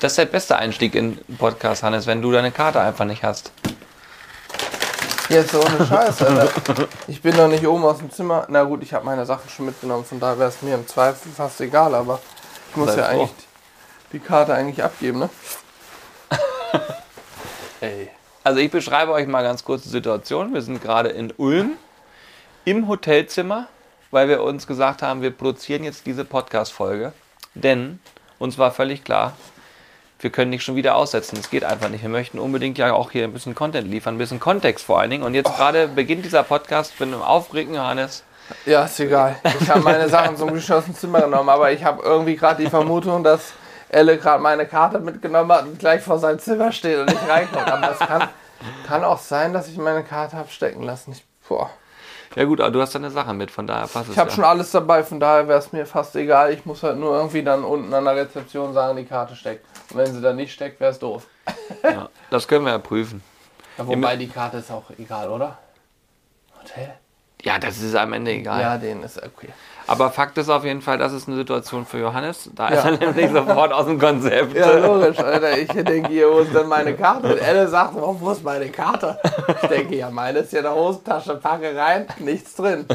Das ist der beste Einstieg in den Podcast, Hannes, wenn du deine Karte einfach nicht hast. Jetzt ohne Scheiß, Alter. Ich bin doch nicht oben aus dem Zimmer. Na gut, ich habe meine Sachen schon mitgenommen, von daher wäre es mir im Zweifel fast egal, aber ich muss Sei ja froh. eigentlich die Karte eigentlich abgeben, ne? Ey. Also ich beschreibe euch mal ganz kurz die Situation. Wir sind gerade in Ulm im Hotelzimmer, weil wir uns gesagt haben, wir produzieren jetzt diese Podcast-Folge. Denn uns war völlig klar, wir können nicht schon wieder aussetzen. Es geht einfach nicht. Wir möchten unbedingt ja auch hier ein bisschen Content liefern, ein bisschen Kontext vor allen Dingen. Und jetzt gerade beginnt dieser Podcast mit einem Aufregen, Johannes. Ja, ist egal. Ich habe meine Sachen zum dem Zimmer genommen, aber ich habe irgendwie gerade die Vermutung, dass Elle gerade meine Karte mitgenommen hat und gleich vor seinem Zimmer steht und nicht reinkommt. Aber es kann, kann auch sein, dass ich meine Karte habe stecken lassen. Ich, boah. Ja gut, aber du hast deine Sache mit, von daher passt es Ich habe ja. schon alles dabei, von daher wäre es mir fast egal. Ich muss halt nur irgendwie dann unten an der Rezeption sagen, die Karte steckt. Und wenn sie dann nicht steckt, wäre es doof. ja, das können wir ja prüfen. Ja, wobei die Karte ist auch egal, oder? Hotel? Ja, das ist am Ende egal. Ja, den ist okay. Aber Fakt ist auf jeden Fall, das ist eine Situation für Johannes. Da Ja. ist er nämlich sofort aus dem Konzept. Ja, logisch, Alter. Ich denke, hier, wo ist denn meine Karte? Und Elle sagt, oh, wo ist meine Karte? Ich denke, ja, meine ist ja in der Hosentasche, packe rein, nichts drin.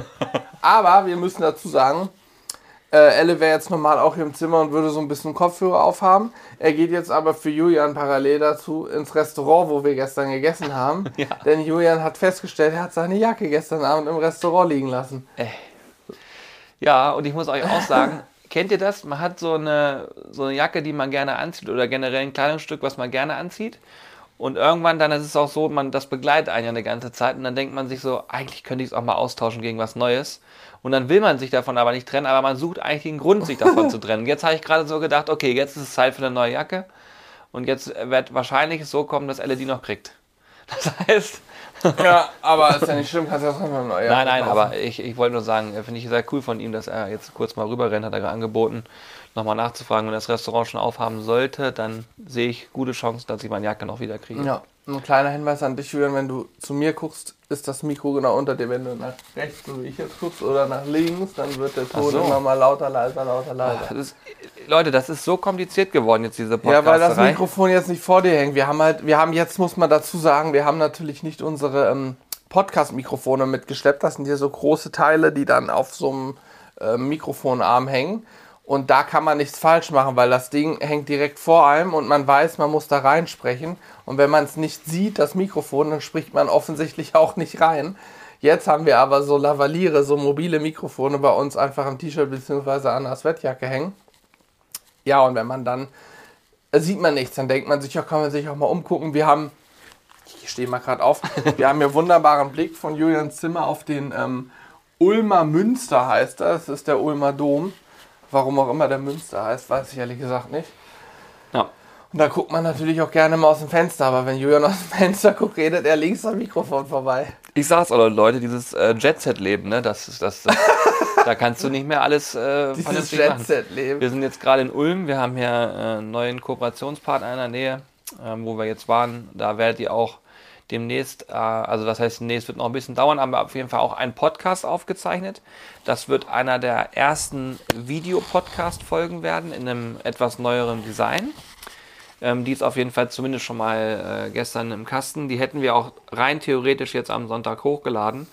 Aber wir müssen dazu sagen, äh, Elle wäre jetzt normal auch hier im Zimmer und würde so ein bisschen Kopfhörer aufhaben. Er geht jetzt aber für Julian parallel dazu ins Restaurant, wo wir gestern gegessen haben. Ja. Denn Julian hat festgestellt, er hat seine Jacke gestern Abend im Restaurant liegen lassen. Ja, und ich muss euch auch sagen, kennt ihr das? Man hat so eine, so eine Jacke, die man gerne anzieht oder generell ein Kleidungsstück, was man gerne anzieht. Und irgendwann dann ist es auch so, man, das begleitet einen ja eine ganze Zeit und dann denkt man sich so, eigentlich könnte ich es auch mal austauschen gegen was Neues. Und dann will man sich davon aber nicht trennen, aber man sucht eigentlich einen Grund, sich davon zu trennen. Jetzt habe ich gerade so gedacht, okay, jetzt ist es Zeit für eine neue Jacke. Und jetzt wird wahrscheinlich so kommen, dass Elle die noch kriegt. Das heißt, Ja, aber ist ja nicht schlimm, kannst ja trotzdem eine neue Nein, Jacke nein, kaufen. aber ich, ich wollte nur sagen, äh, finde ich sehr cool von ihm, dass er jetzt kurz mal rüberrennt, hat er angeboten, nochmal nachzufragen. Wenn das Restaurant schon aufhaben sollte, dann sehe ich gute Chancen, dass ich meine Jacke noch wieder kriege. Ja, ein kleiner Hinweis an dich, Julian, wenn du zu mir guckst, ist das Mikro genau unter dir. Wenn du nach rechts, so wie ich jetzt guckst, oder nach links, dann wird der Ton Ach so. immer mal lauter, leiser, lauter, leiser. Das ist, Leute, das ist so kompliziert geworden jetzt, diese Ja, weil das. Mikrofon jetzt nicht vor dir hängt. Wir haben halt, wir haben jetzt, muss man dazu sagen, wir haben natürlich nicht unsere ähm, Podcast-Mikrofone mitgeschleppt. Das sind hier so große Teile, die dann auf so einem äh, Mikrofonarm hängen. Und da kann man nichts falsch machen, weil das Ding hängt direkt vor einem und man weiß, man muss da reinsprechen. Und wenn man es nicht sieht, das Mikrofon, dann spricht man offensichtlich auch nicht rein. Jetzt haben wir aber so Lavaliere, so mobile Mikrofone bei uns einfach am T-Shirt bzw. an der Sweatjacke hängen. Ja, und wenn man dann äh, sieht man nichts, dann denkt man sich, ja, kann man sich auch mal umgucken. Wir haben, ich stehe mal gerade auf, wir haben hier wunderbaren Blick von Julians Zimmer auf den ähm, Ulmer Münster heißt das. Das ist der Ulmer Dom. Warum auch immer der Münster heißt, weiß ich ehrlich gesagt nicht. Ja. Und da guckt man natürlich auch gerne mal aus dem Fenster, aber wenn Julian aus dem Fenster guckt, redet er links am Mikrofon vorbei. Ich sag's euch, Leute, dieses äh, Jet-Set-Leben, ne, das, ist- das, das, da kannst du nicht mehr alles äh, Dieses. Jet-Set-Leben. Wir sind jetzt gerade in Ulm. Wir haben hier äh, einen neuen Kooperationspartner in der Nähe, ähm, wo wir jetzt waren. Da werdet ihr auch demnächst, äh, also das heißt, demnächst wird noch ein bisschen dauern, aber auf jeden Fall auch ein Podcast aufgezeichnet. Das wird einer der ersten Videopodcast-Folgen werden in einem etwas neueren Design. Ähm, die ist auf jeden Fall zumindest schon mal äh, gestern im Kasten. Die hätten wir auch rein theoretisch jetzt am Sonntag hochgeladen.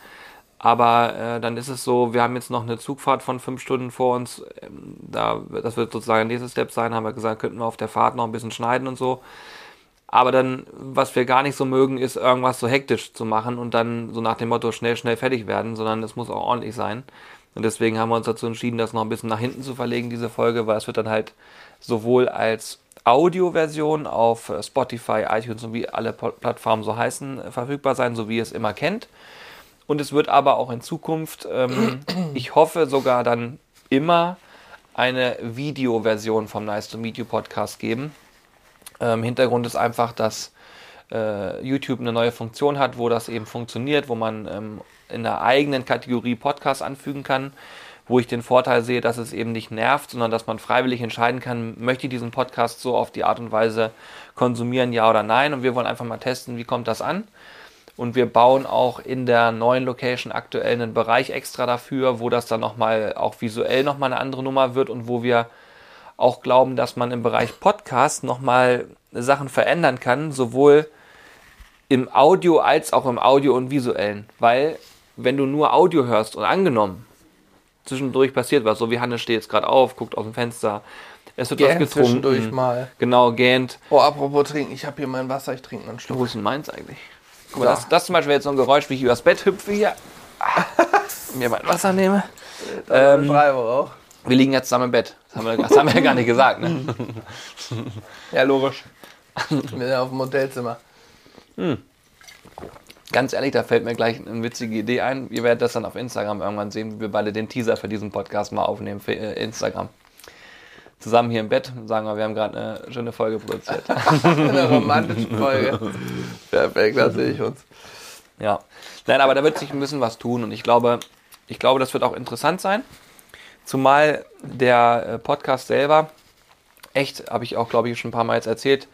Aber äh, dann ist es so, wir haben jetzt noch eine Zugfahrt von fünf Stunden vor uns. Ähm, da, das wird sozusagen der nächste Step sein. Haben wir gesagt, könnten wir auf der Fahrt noch ein bisschen schneiden und so. Aber dann, was wir gar nicht so mögen, ist irgendwas so hektisch zu machen und dann so nach dem Motto schnell, schnell fertig werden, sondern es muss auch ordentlich sein. Und deswegen haben wir uns dazu entschieden, das noch ein bisschen nach hinten zu verlegen, diese Folge, weil es wird dann halt sowohl als Audioversion auf äh, Spotify, iTunes und wie alle Plattformen so heißen, äh, verfügbar sein, so wie ihr es immer kennt. Und es wird aber auch in Zukunft, ähm, ich hoffe sogar dann immer, eine Videoversion vom Nice to Meet You Podcast geben. Ähm, Hintergrund ist einfach, dass äh, YouTube eine neue Funktion hat, wo das eben funktioniert, wo man ähm, in der eigenen Kategorie Podcast anfügen kann, wo ich den Vorteil sehe, dass es eben nicht nervt, sondern dass man freiwillig entscheiden kann, möchte ich diesen Podcast so auf die Art und Weise konsumieren, ja oder nein. Und wir wollen einfach mal testen, wie kommt das an. Und wir bauen auch in der neuen Location aktuell einen Bereich extra dafür, wo das dann nochmal auch visuell nochmal eine andere Nummer wird und wo wir auch glauben, dass man im Bereich Podcast nochmal Sachen verändern kann, sowohl im Audio als auch im Audio und visuellen. Weil, wenn du nur Audio hörst und angenommen, zwischendurch passiert was, so wie Hannes steht jetzt gerade auf, guckt aus dem Fenster, es wird Gähnt was getrunken. zwischendurch mal. Genau, gähnt. Oh, apropos trinken, ich habe hier mein Wasser, ich trinke einen Schluck. Wo ist denn meins eigentlich? Guck mal, Ja. das, das zum Beispiel jetzt so ein Geräusch, wie ich übers Bett hüpfe hier. Ah, mir mein Wasser nehme. Ähm, Freiburg auch. Wir liegen jetzt zusammen im Bett. Das haben wir, das haben wir ja gar nicht gesagt, ne? Ja, logisch. Wir sind ja auf dem Hotelzimmer. Ganz ehrlich, da fällt mir gleich eine witzige Idee ein. Ihr werdet das dann auf Instagram irgendwann sehen, wie wir beide den Teaser für diesen Podcast mal aufnehmen für äh, Instagram. Zusammen hier im Bett sagen wir, wir haben gerade eine schöne Folge produziert. Eine romantische Folge. Perfekt, da sehe ich uns. Ja. Nein, aber da wird sich ein bisschen was tun und ich glaube, ich glaube, das wird auch interessant sein. Zumal der äh, Podcast selber echt, habe ich auch, glaube ich, schon ein paar Mal jetzt erzählt,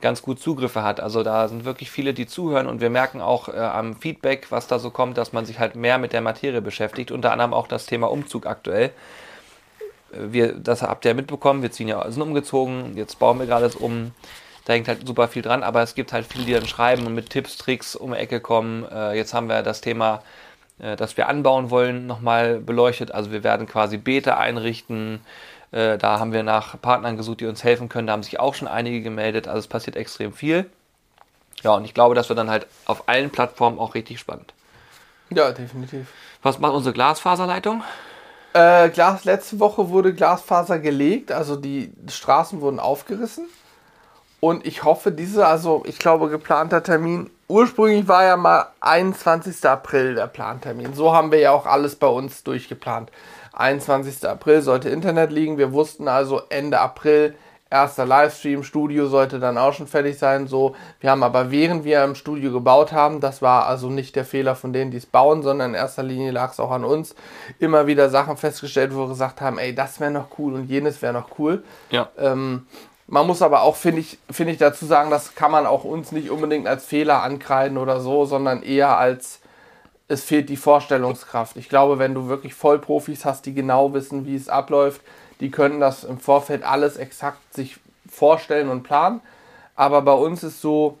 ganz gut Zugriffe hat. Also da sind wirklich viele, die zuhören und wir merken auch äh, am Feedback, was da so kommt, dass man sich halt mehr mit der Materie beschäftigt. Unter anderem auch das Thema Umzug aktuell. Äh, Wir, das habt ihr ja mitbekommen, wir ziehen ja, sind umgezogen, jetzt bauen wir gerade das um. Da hängt halt super viel dran, aber es gibt halt viele, die dann schreiben und mit Tipps, Tricks um die Ecke kommen. Äh, jetzt haben wir das Thema, äh, das wir anbauen wollen, nochmal beleuchtet. Also wir werden quasi Beete einrichten. Äh, da haben wir nach Partnern gesucht, die uns helfen können. Da haben sich auch schon einige gemeldet. Also es passiert extrem viel. Ja, und ich glaube, das wird dann halt auf allen Plattformen auch richtig spannend. Ja, definitiv. Was macht unsere Glasfaserleitung? Äh, Glas, letzte Woche wurde Glasfaser gelegt, also die Straßen wurden aufgerissen. Und ich hoffe, diese, also ich glaube, geplanter Termin, ursprünglich war ja mal 21. April der Plantermin. So haben wir ja auch alles bei uns durchgeplant. 21. April sollte Internet liegen. Wir wussten also Ende April, erster Livestream, Studio sollte dann auch schon fertig sein. So, wir haben aber während wir im Studio gebaut haben, das war also nicht der Fehler von denen, die es bauen, sondern in erster Linie lag es auch an uns, immer wieder Sachen festgestellt, wo wir gesagt haben, ey, das wäre noch cool und jenes wäre noch cool. Ja. Ähm, man muss aber auch, finde ich, finde ich dazu sagen, das kann man auch uns nicht unbedingt als Fehler ankreiden oder so, sondern eher als es fehlt die Vorstellungskraft. Ich glaube, wenn du wirklich Vollprofis hast, die genau wissen, wie es abläuft, die können das im Vorfeld alles exakt sich vorstellen und planen. Aber bei uns ist so,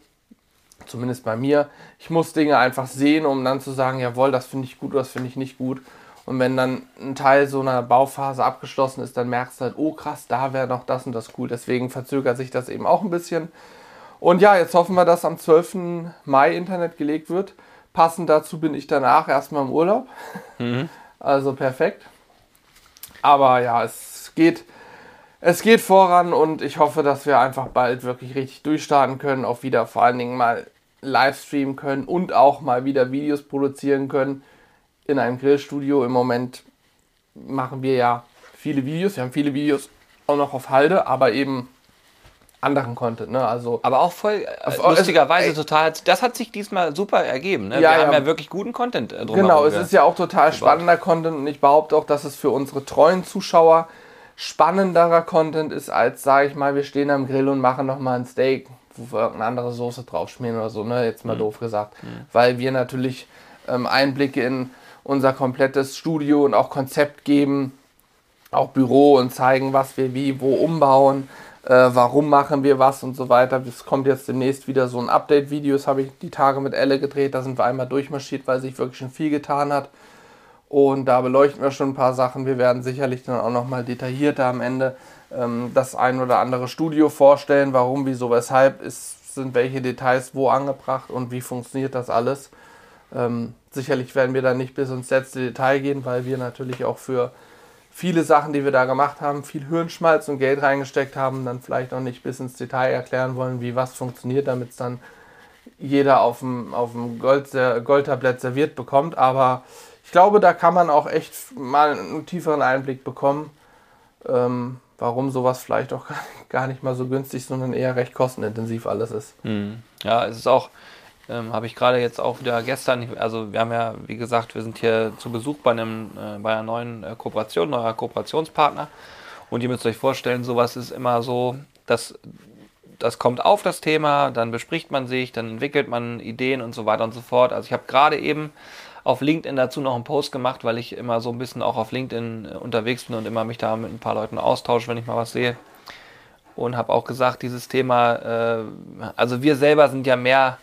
zumindest bei mir, ich muss Dinge einfach sehen, um dann zu sagen, jawohl, das finde ich gut oder das finde ich nicht gut. Und wenn dann ein Teil so einer Bauphase abgeschlossen ist, dann merkst du halt, oh krass, da wäre noch das und das cool. Deswegen verzögert sich das eben auch ein bisschen. Und ja, jetzt hoffen wir, dass am 12. Mai Internet gelegt wird. Passend dazu bin ich danach erstmal im Urlaub. Also perfekt. Aber ja, es geht, es geht voran und ich hoffe, dass wir einfach bald wirklich richtig durchstarten können, auch wieder vor allen Dingen mal live streamen können und auch mal wieder Videos produzieren können in einem Grillstudio. Im Moment machen wir ja viele Videos. Wir haben viele Videos auch noch auf Halde, aber eben anderen Content. Ne? Also Aber auch voll äh, Auf- lustigerweise ey. total. Das hat sich diesmal super ergeben. Ne? Ja, wir haben ja. ja wirklich guten Content äh, drumherum. Genau, es ist ja auch total spannender Content und ich behaupte auch, dass es für unsere treuen Zuschauer spannenderer Content ist, als, sage ich mal, wir stehen am Grill und machen nochmal ein Steak, wo wir irgendeine andere Soße draufschmieren oder so, ne? Jetzt mal doof gesagt. Weil wir natürlich ähm, Einblicke in unser komplettes Studio und auch Konzept geben, auch Büro und zeigen, was wir wie, wo umbauen, äh, warum machen wir was und so weiter. Es kommt jetzt demnächst wieder so ein Update-Video, das habe ich die Tage mit Elle gedreht, da sind wir einmal durchmarschiert, weil sich wirklich schon viel getan hat. Und da beleuchten wir schon ein paar Sachen. Wir werden sicherlich dann auch nochmal detaillierter am Ende ähm, das ein oder andere Studio vorstellen, warum, wieso, weshalb ist, sind welche Details wo angebracht und wie funktioniert das alles. Ähm, sicherlich werden wir da nicht bis ins letzte Detail gehen, weil wir natürlich auch für viele Sachen, die wir da gemacht haben, viel Hirnschmalz und Geld reingesteckt haben, dann vielleicht auch nicht bis ins Detail erklären wollen, wie was funktioniert, damit es dann jeder auf dem, auf dem Gold, Goldtablett serviert bekommt. Aber ich glaube, da kann man auch echt mal einen tieferen Einblick bekommen, ähm, warum sowas vielleicht auch gar nicht mal so günstig, sondern eher recht kostenintensiv alles ist. Hm. Ja, es ist auch, ähm, habe ich gerade jetzt auch wieder gestern, also wir haben ja, wie gesagt, wir sind hier zu Besuch bei einem, äh, bei einer neuen äh, Kooperation, neuer Kooperationspartner. Und ihr müsst euch vorstellen, sowas ist immer so, dass das kommt auf das Thema, dann bespricht man sich, dann entwickelt man Ideen und so weiter und so fort. Also ich habe gerade eben auf LinkedIn dazu noch einen Post gemacht, weil ich immer so ein bisschen auch auf LinkedIn äh, unterwegs bin und immer mich da mit ein paar Leuten austausche, wenn ich mal was sehe. Und habe auch gesagt, dieses Thema, äh, also wir selber sind ja mehr,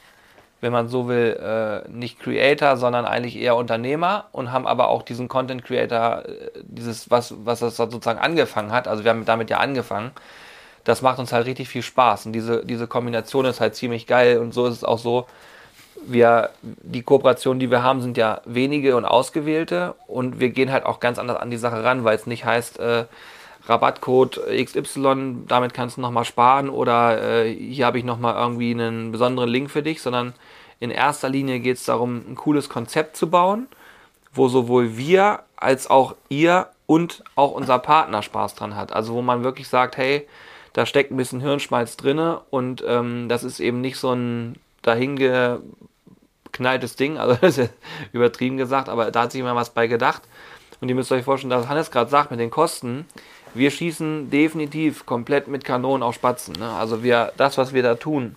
wenn man so will, äh, nicht Creator, sondern eigentlich eher Unternehmer und haben aber auch diesen Content Creator, äh, dieses, was, was das sozusagen angefangen hat. Also wir haben damit ja angefangen. Das macht uns halt richtig viel Spaß. Und diese, diese Kombination ist halt ziemlich geil. Und so ist es auch so, wir, die Kooperationen, die wir haben, sind ja wenige und ausgewählte und wir gehen halt auch ganz anders an die Sache ran, weil es nicht heißt, äh, Rabattcode XY, damit kannst du nochmal sparen oder äh, hier habe ich nochmal irgendwie einen besonderen Link für dich, sondern in erster Linie geht es darum, ein cooles Konzept zu bauen, wo sowohl wir als auch ihr und auch unser Partner Spaß dran hat. Also wo man wirklich sagt, hey, da steckt ein bisschen Hirnschmalz drinne und ähm, das ist eben nicht so ein dahinge knalltes Ding, also das ist übertrieben gesagt, aber da hat sich immer was bei gedacht. Und ihr müsst euch vorstellen, dass Hannes gerade sagt mit den Kosten, wir schießen definitiv komplett mit Kanonen auf Spatzen. Ne? Also wir, das, was wir da tun,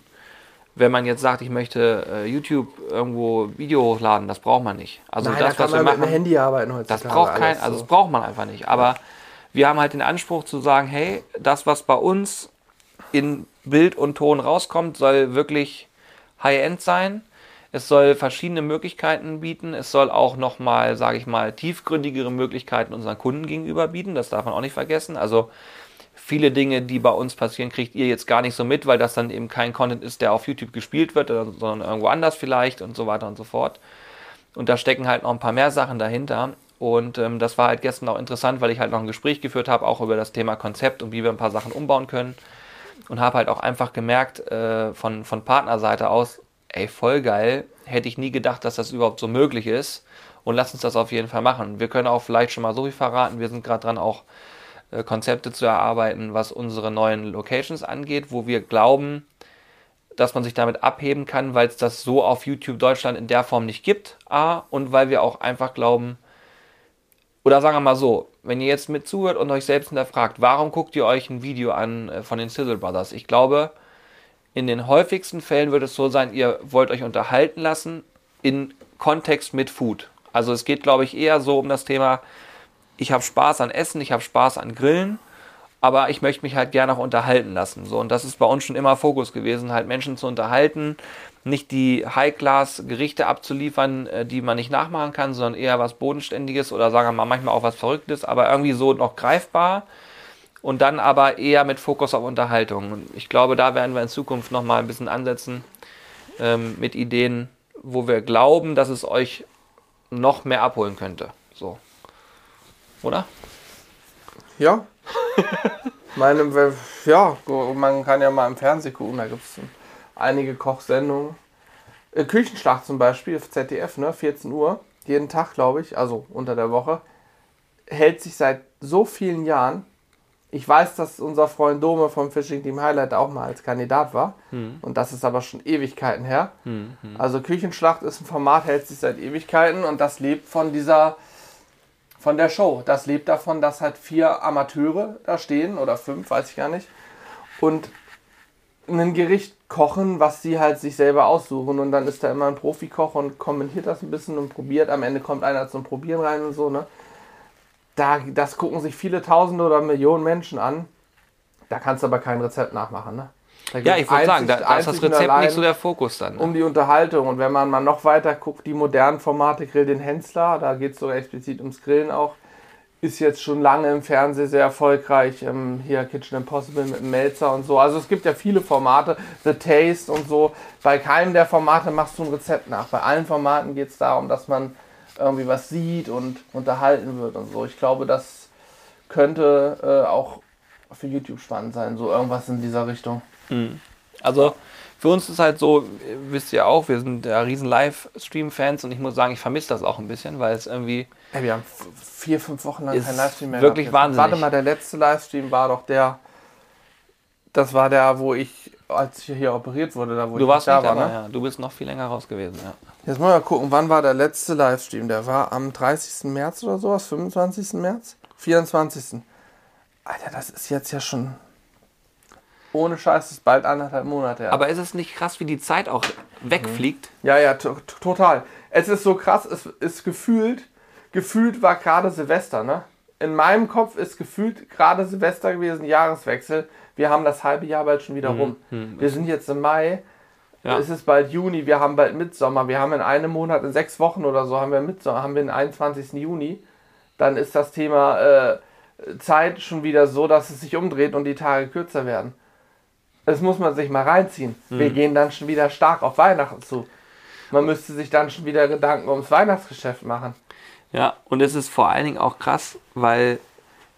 wenn man jetzt sagt, ich möchte äh, YouTube irgendwo Video hochladen, das braucht man nicht. Also Nein, das, da was wir machen, mit dem Handy arbeiten heutzutage. das braucht kein, also so. das braucht man einfach nicht. Aber wir haben halt den Anspruch zu sagen, hey, das, was bei uns in Bild und Ton rauskommt, soll wirklich High-End sein. Es soll verschiedene Möglichkeiten bieten. Es soll auch nochmal, sage ich mal, tiefgründigere Möglichkeiten unseren Kunden gegenüber bieten. Das darf man auch nicht vergessen. Also viele Dinge, die bei uns passieren, kriegt ihr jetzt gar nicht so mit, weil das dann eben kein Content ist, der auf YouTube gespielt wird, sondern irgendwo anders vielleicht und so weiter und so fort. Und da stecken halt noch ein paar mehr Sachen dahinter. Und ähm, das war halt gestern auch interessant, weil ich halt noch ein Gespräch geführt habe, auch über das Thema Konzept und wie wir ein paar Sachen umbauen können. Und habe halt auch einfach gemerkt, äh, von, von Partnerseite aus, ey, voll geil, hätte ich nie gedacht, dass das überhaupt so möglich ist. Und lass uns das auf jeden Fall machen. Wir können auch vielleicht schon mal so viel verraten. Wir sind gerade dran, auch äh, Konzepte zu erarbeiten, was unsere neuen Locations angeht, wo wir glauben, dass man sich damit abheben kann, weil es das so auf YouTube Deutschland in der Form nicht gibt. A, und weil wir auch einfach glauben, oder sagen wir mal so, wenn ihr jetzt mit zuhört und euch selbst hinterfragt, warum guckt ihr euch ein Video an äh, von den Sizzle Brothers? Ich glaube, in den häufigsten Fällen wird es so sein, ihr wollt euch unterhalten lassen in Kontext mit Food. Also es geht, glaube ich, eher so um das Thema, ich habe Spaß an Essen, ich habe Spaß an Grillen, aber ich möchte mich halt gerne auch unterhalten lassen. So, und das ist bei uns schon immer Fokus gewesen, halt Menschen zu unterhalten, nicht die High-Class-Gerichte abzuliefern, äh, die man nicht nachmachen kann, sondern eher was Bodenständiges oder sagen wir mal manchmal auch was Verrücktes, aber irgendwie so noch greifbar und dann aber eher mit Fokus auf Unterhaltung. Und ich glaube, da werden wir in Zukunft nochmal ein bisschen ansetzen ähm, mit Ideen, wo wir glauben, dass es euch noch mehr abholen könnte. So. Oder? Ja. Meine, ja, man kann ja mal im Fernsehen gucken, da gibt es einige Kochsendungen. Äh, Küchenschlacht zum Beispiel auf ZDF, ne? 14 Uhr, jeden Tag, glaube ich, also unter der Woche. Hält sich seit so vielen Jahren. Ich weiß, dass unser Freund Dome vom Fishing Team Highlight auch mal als Kandidat war. Und das ist aber schon Ewigkeiten her. Also Küchenschlacht ist ein Format, hält sich seit Ewigkeiten und das lebt von dieser von der Show. Das lebt davon, dass halt vier Amateure da stehen oder fünf, weiß ich gar nicht. Und ein Gericht kochen, was sie halt sich selber aussuchen. Und dann ist da immer ein Profikoch und kommentiert das ein bisschen und probiert. Am Ende kommt einer zum Probieren rein und so, ne? Da, das gucken sich viele Tausende oder Millionen Menschen an. Da kannst du aber kein Rezept nachmachen, ne? Ja, ich würde sagen, da, da ist das Rezept nicht so der Fokus dann. Ne? um die Unterhaltung. Und wenn man mal noch weiter guckt, die modernen Formate Grill den Hensler, da geht es sogar explizit ums Grillen auch, ist jetzt schon lange im Fernsehen sehr erfolgreich. Ähm, hier Kitchen Impossible mit dem Melzer und so. Also es gibt ja viele Formate, The Taste und so. Bei keinem der Formate machst du ein Rezept nach. Bei allen Formaten geht es darum, dass man irgendwie was sieht und unterhalten wird und so. Ich glaube, das könnte äh, auch für YouTube spannend sein, so irgendwas in dieser Richtung. Also für uns ist halt so, wisst ihr auch, wir sind ja riesen Livestream-Fans und ich muss sagen, ich vermisse das auch ein bisschen, weil es irgendwie, Ey, wir haben vier, fünf Wochen lang keinen Livestream mehr wirklich gehabt. wahnsinnig. Warte mal, der letzte Livestream war doch der. Das war der, wo ich, als ich hier operiert wurde, da wo du ich warst nicht nicht da war. dabei, Ne? ja. Du bist noch viel länger raus gewesen, ja. Jetzt mal gucken, wann war der letzte Livestream? Der war am 30. März oder sowas, 25. März? 24. Alter, das ist jetzt ja schon Ohne Scheiß, das ist bald anderthalb Monate her. Aber ist es nicht krass, wie die Zeit auch wegfliegt? Ja, ja, to- total. Es ist so krass, es ist gefühlt, gefühlt war gerade Silvester, ne? In meinem Kopf ist gefühlt gerade Silvester gewesen, Jahreswechsel. Wir haben das halbe Jahr bald schon wieder rum. Wir sind jetzt im Mai, Ja. es ist bald Juni, wir haben bald Mitsommer. Wir haben in einem Monat, in sechs Wochen oder so, haben wir Mitsommer, haben wir den 21. Juni. Dann ist das Thema äh, Zeit schon wieder so, dass es sich umdreht und die Tage kürzer werden. Das muss man sich mal reinziehen. Wir gehen dann schon wieder stark auf Weihnachten zu. Man müsste sich dann schon wieder Gedanken ums Weihnachtsgeschäft machen. Ja, und es ist vor allen Dingen auch krass, weil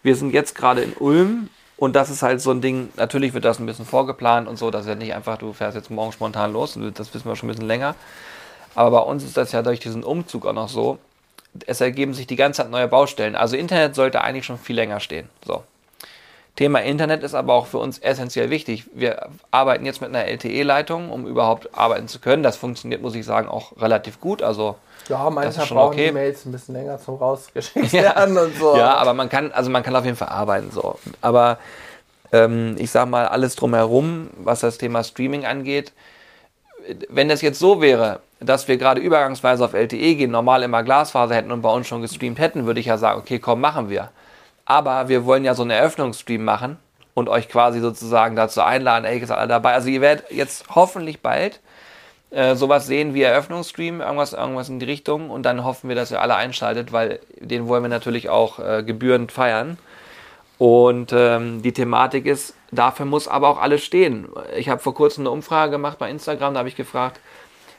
wir sind jetzt gerade in Ulm und das ist halt so ein Ding, natürlich wird das ein bisschen vorgeplant und so, das ist ja nicht einfach, du fährst jetzt morgen spontan los, das wissen wir schon ein bisschen länger. Aber bei uns ist das ja durch diesen Umzug auch noch so, es ergeben sich die ganze Zeit neue Baustellen. Also Internet sollte eigentlich schon viel länger stehen. So. Thema Internet ist aber auch für uns essentiell wichtig. Wir arbeiten jetzt mit einer LTE-Leitung, um überhaupt arbeiten zu können. Das funktioniert, muss ich sagen, auch relativ gut. Also Ja, manchmal brauchen okay. die Mails ein bisschen länger zum rausgeschickt werden und so. Ja, aber man kann, also man kann auf jeden Fall arbeiten so. Aber ähm, ich sag mal, alles drumherum, was das Thema Streaming angeht, wenn das jetzt so wäre, dass wir gerade übergangsweise auf LTE gehen, normal immer Glasfaser hätten und bei uns schon gestreamt hätten, würde ich ja sagen, okay, komm, machen wir. Aber wir wollen ja so einen Eröffnungsstream machen und euch quasi sozusagen dazu einladen, ey, seid alle dabei. Also ihr werdet jetzt hoffentlich bald äh, sowas sehen wie Eröffnungsstream, irgendwas, irgendwas in die Richtung und dann hoffen wir, dass ihr alle einschaltet, weil den wollen wir natürlich auch äh, gebührend feiern. Und ähm, die Thematik ist, dafür muss aber auch alles stehen. Ich habe vor kurzem eine Umfrage gemacht bei Instagram, da habe ich gefragt,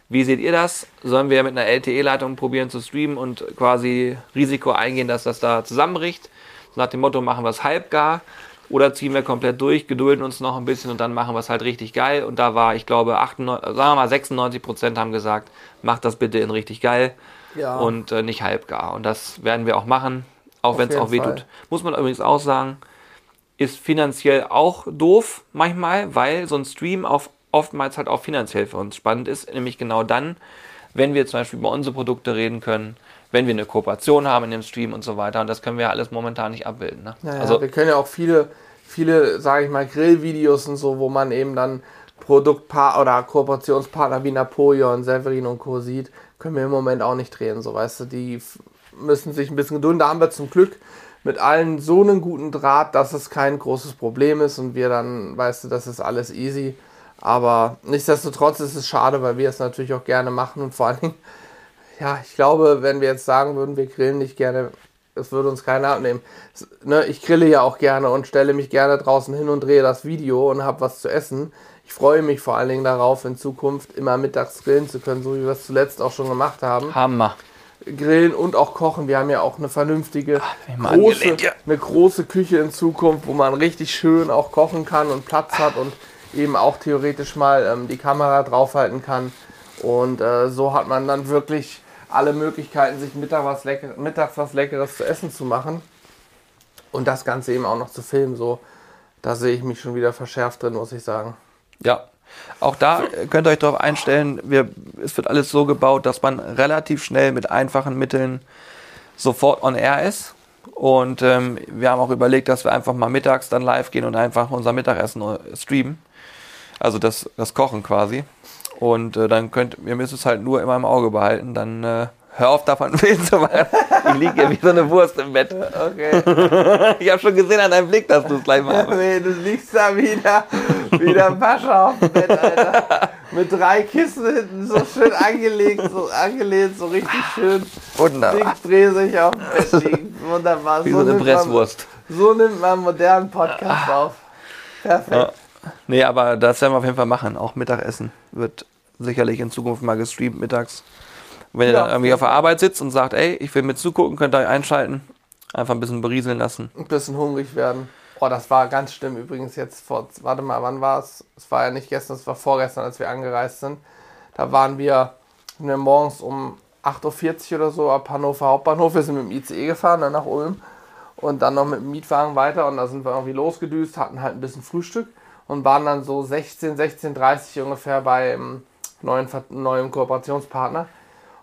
wie seht ihr das? Sollen wir mit einer LTE-Leitung probieren zu streamen und quasi Risiko eingehen, dass das da zusammenbricht? So nach dem Motto, machen wir es halbgar oder ziehen wir komplett durch, gedulden uns noch ein bisschen und dann machen wir es halt richtig geil. Und da war, ich glaube, 98, sagen wir mal 96 Prozent haben gesagt, macht das bitte in richtig geil Ja. und äh, nicht halbgar. Und das werden wir auch machen, auch wenn es auch wehtut. Muss man übrigens auch sagen, ist finanziell auch doof manchmal, weil so ein Stream auf, oftmals halt auch finanziell für uns spannend ist. Nämlich genau dann, wenn wir zum Beispiel über unsere Produkte reden können, wenn wir eine Kooperation haben in dem Stream und so weiter. Und das können wir ja alles momentan nicht abbilden. Ne? Ja, ja, also wir können ja auch viele, viele, sage ich mal, Grillvideos und so, wo man eben dann Produktpaar oder Kooperationspartner wie Napoleon, Severin und Co. sieht, können wir im Moment auch nicht drehen. So, weißt du, die müssen sich ein bisschen gedulden. Da haben wir zum Glück mit allen so einen guten Draht, dass es kein großes Problem ist und wir dann, weißt du, das ist alles easy. Aber nichtsdestotrotz ist es schade, weil wir es natürlich auch gerne machen und vor allen Dingen, ja, ich glaube, wenn wir jetzt sagen würden, wir grillen nicht gerne, es würde uns keiner abnehmen. Ne, ich grille ja auch gerne und stelle mich gerne draußen hin und drehe das Video und habe was zu essen. Ich freue mich vor allen Dingen darauf, in Zukunft immer mittags grillen zu können, so wie wir es zuletzt auch schon gemacht haben. Hammer. Grillen und auch kochen. Wir haben ja auch eine vernünftige, mal große, ja. eine große Küche in Zukunft, wo man richtig schön auch kochen kann und Platz hat und eben auch theoretisch mal ähm, die Kamera draufhalten kann. Und äh, so hat man dann wirklich alle Möglichkeiten, sich Mittag was Lecker, mittags was Leckeres zu essen zu machen. Und das Ganze eben auch noch zu filmen. So, da sehe ich mich schon wieder verschärft drin, muss ich sagen. Ja, auch da äh, könnt ihr euch darauf einstellen, wir, es wird alles so gebaut, dass man relativ schnell mit einfachen Mitteln sofort on air ist. Und ähm, wir haben auch überlegt, dass wir einfach mal mittags dann live gehen und einfach unser Mittagessen äh, streamen. Also das, das Kochen quasi. Und äh, dann könnt ihr müsst es halt nur immer im Auge behalten. Dann äh, hör auf davon Bild zu machen. Ich liege hier wie so eine Wurst im Bett. Okay. Ich habe schon gesehen an deinem Blick, dass du es gleich machst. Nee, du liegst da wieder, wieder Pascha auf dem Bett, Alter. Mit drei Kissen hinten so schön angelegt, so angelehnt, so richtig schön Wunderbar. linksdrehsig auf dem Bett liegen. Wunderbar. Wie so eine nimmt Presswurst. Man, so nimmt man einen modernen Podcast auf. Perfekt. Ja. Nee, aber das werden wir auf jeden Fall machen. Auch Mittagessen wird sicherlich in Zukunft mal gestreamt mittags. Wenn ihr Ja, dann irgendwie auf der Arbeit sitzt und sagt, ey, ich will mit zugucken, könnt ihr euch einschalten. Einfach ein bisschen berieseln lassen. Ein bisschen hungrig werden. Oh, das war ganz schlimm übrigens jetzt vor, warte mal, wann war es? Es war ja nicht gestern, es war vorgestern, als wir angereist sind. Da waren wir, sind wir morgens um 8.40 Uhr oder so ab Hannover Hauptbahnhof. Wir sind mit dem ICE gefahren, dann nach Ulm und dann noch mit dem Mietwagen weiter und da sind wir irgendwie losgedüst, hatten halt ein bisschen Frühstück und waren dann so 16, 16.30 ungefähr beim neuen, neuen Kooperationspartner.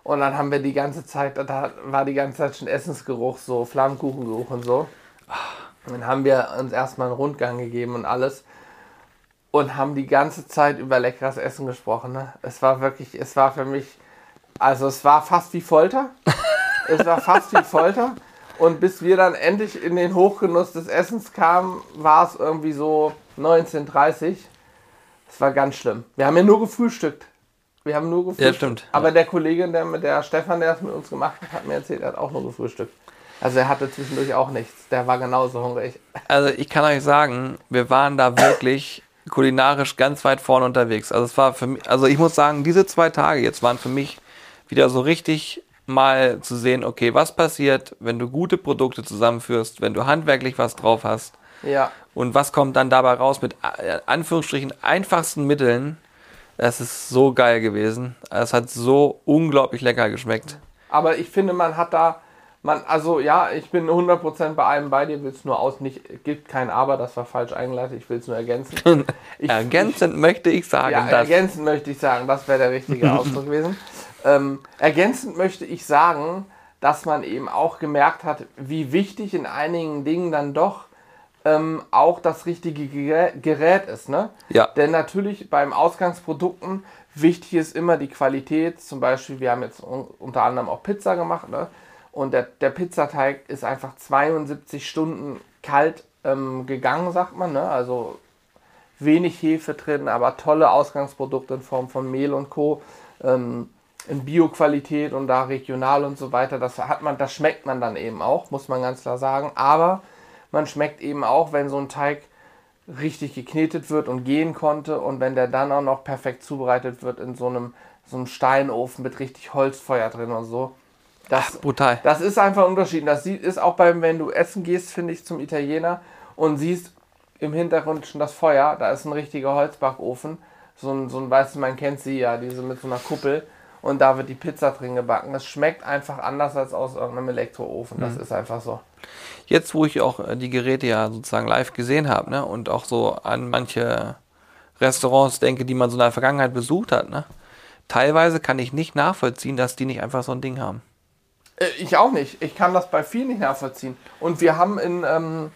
Und dann haben wir die ganze Zeit, da war die ganze Zeit schon Essensgeruch, so Flammkuchengeruch und so. Und dann haben wir uns erstmal einen Rundgang gegeben und alles. und haben die ganze Zeit über leckeres Essen gesprochen. Ne? Es war wirklich, es war für mich, also es war fast wie Folter. es war fast wie Folter. Und bis wir dann endlich in den Hochgenuss des Essens kamen, war es irgendwie so 19.30 Es war ganz schlimm. Wir haben ja nur gefrühstückt. Wir haben nur gefrühstückt. Ja, stimmt. Aber der Kollege, der, der Stefan, der es mit uns gemacht hat, hat mir erzählt, er hat auch nur gefrühstückt. Also er hatte zwischendurch auch nichts. Der war genauso hungrig. Also ich kann euch sagen, wir waren da wirklich kulinarisch ganz weit vorne unterwegs. Also es war für mich, also ich muss sagen, diese zwei Tage jetzt waren für mich wieder so richtig mal zu sehen, okay, was passiert, wenn du gute Produkte zusammenführst, wenn du handwerklich was drauf hast. Ja. Und was kommt dann dabei raus mit äh, Anführungsstrichen einfachsten Mitteln? Das ist so geil gewesen. Es hat so unglaublich lecker geschmeckt. Aber ich finde, man hat da, man, also ja, ich bin 100% bei allem bei dir, will es nur aus, nicht, gibt kein Aber, das war falsch eingeleitet, ich will es nur ergänzen. Ich, ergänzend ich, möchte ich sagen. Ja, ergänzend möchte ich sagen, das wäre der richtige Ausdruck gewesen. Ähm, ergänzend möchte ich sagen, dass man eben auch gemerkt hat, wie wichtig in einigen Dingen dann doch ähm, auch das richtige Gerät ist. Ne? Ja. Denn natürlich beim Ausgangsprodukten wichtig ist immer die Qualität. Zum Beispiel, wir haben jetzt unter anderem auch Pizza gemacht. Ne? Und der, der Pizzateig ist einfach 72 Stunden kalt ähm, gegangen, sagt man. Ne? Also wenig Hefe drin, aber tolle Ausgangsprodukte in Form von Mehl und Co. Ähm, in Bioqualität und da regional und so weiter. Das hat man, das schmeckt man dann eben auch, muss man ganz klar sagen. Aber man schmeckt eben auch, wenn so ein Teig richtig geknetet wird und gehen konnte und wenn der dann auch noch perfekt zubereitet wird in so einem, so einem Steinofen mit richtig Holzfeuer drin und so. Das, Ach, brutal. Das ist einfach ein Unterschied. Das ist auch beim, wenn du essen gehst, finde ich, zum Italiener und siehst im Hintergrund schon das Feuer, da ist ein richtiger Holzbackofen. So ein, so ein, weißt du, man kennt sie ja, diese mit so einer Kuppel und da wird die Pizza drin gebacken. Das schmeckt einfach anders als aus irgendeinem Elektroofen. Das mhm. ist einfach so. Jetzt, wo ich auch äh, die Geräte ja sozusagen live gesehen habe ne, und auch so an manche Restaurants denke, die man so in der Vergangenheit besucht hat, ne, teilweise kann ich nicht nachvollziehen, dass die nicht einfach so ein Ding haben. Äh, ich auch nicht. Ich kann das bei vielen nicht nachvollziehen. Und wir haben in, ähm,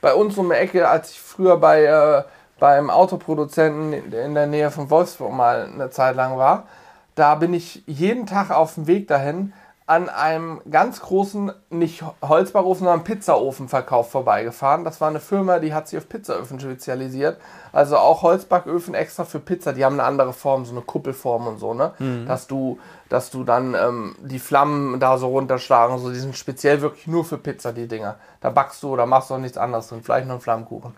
bei uns um die Ecke, als ich früher bei, äh, beim Autoproduzenten in der Nähe von Wolfsburg mal eine Zeit lang war, da bin ich jeden Tag auf dem Weg dahin an einem ganz großen, nicht Holzbackofen, sondern Pizzaofenverkauf vorbeigefahren. Das war eine Firma, die hat sich auf Pizzaöfen spezialisiert. Also auch Holzbacköfen extra für Pizza. Die haben eine andere Form, so eine Kuppelform und so, ne? Mhm. Dass du, dass du dann ähm, die Flammen da so runterschlagen. So, die sind speziell wirklich nur für Pizza, die Dinger. Da backst du oder machst du auch nichts anderes drin. Vielleicht noch einen Flammkuchen.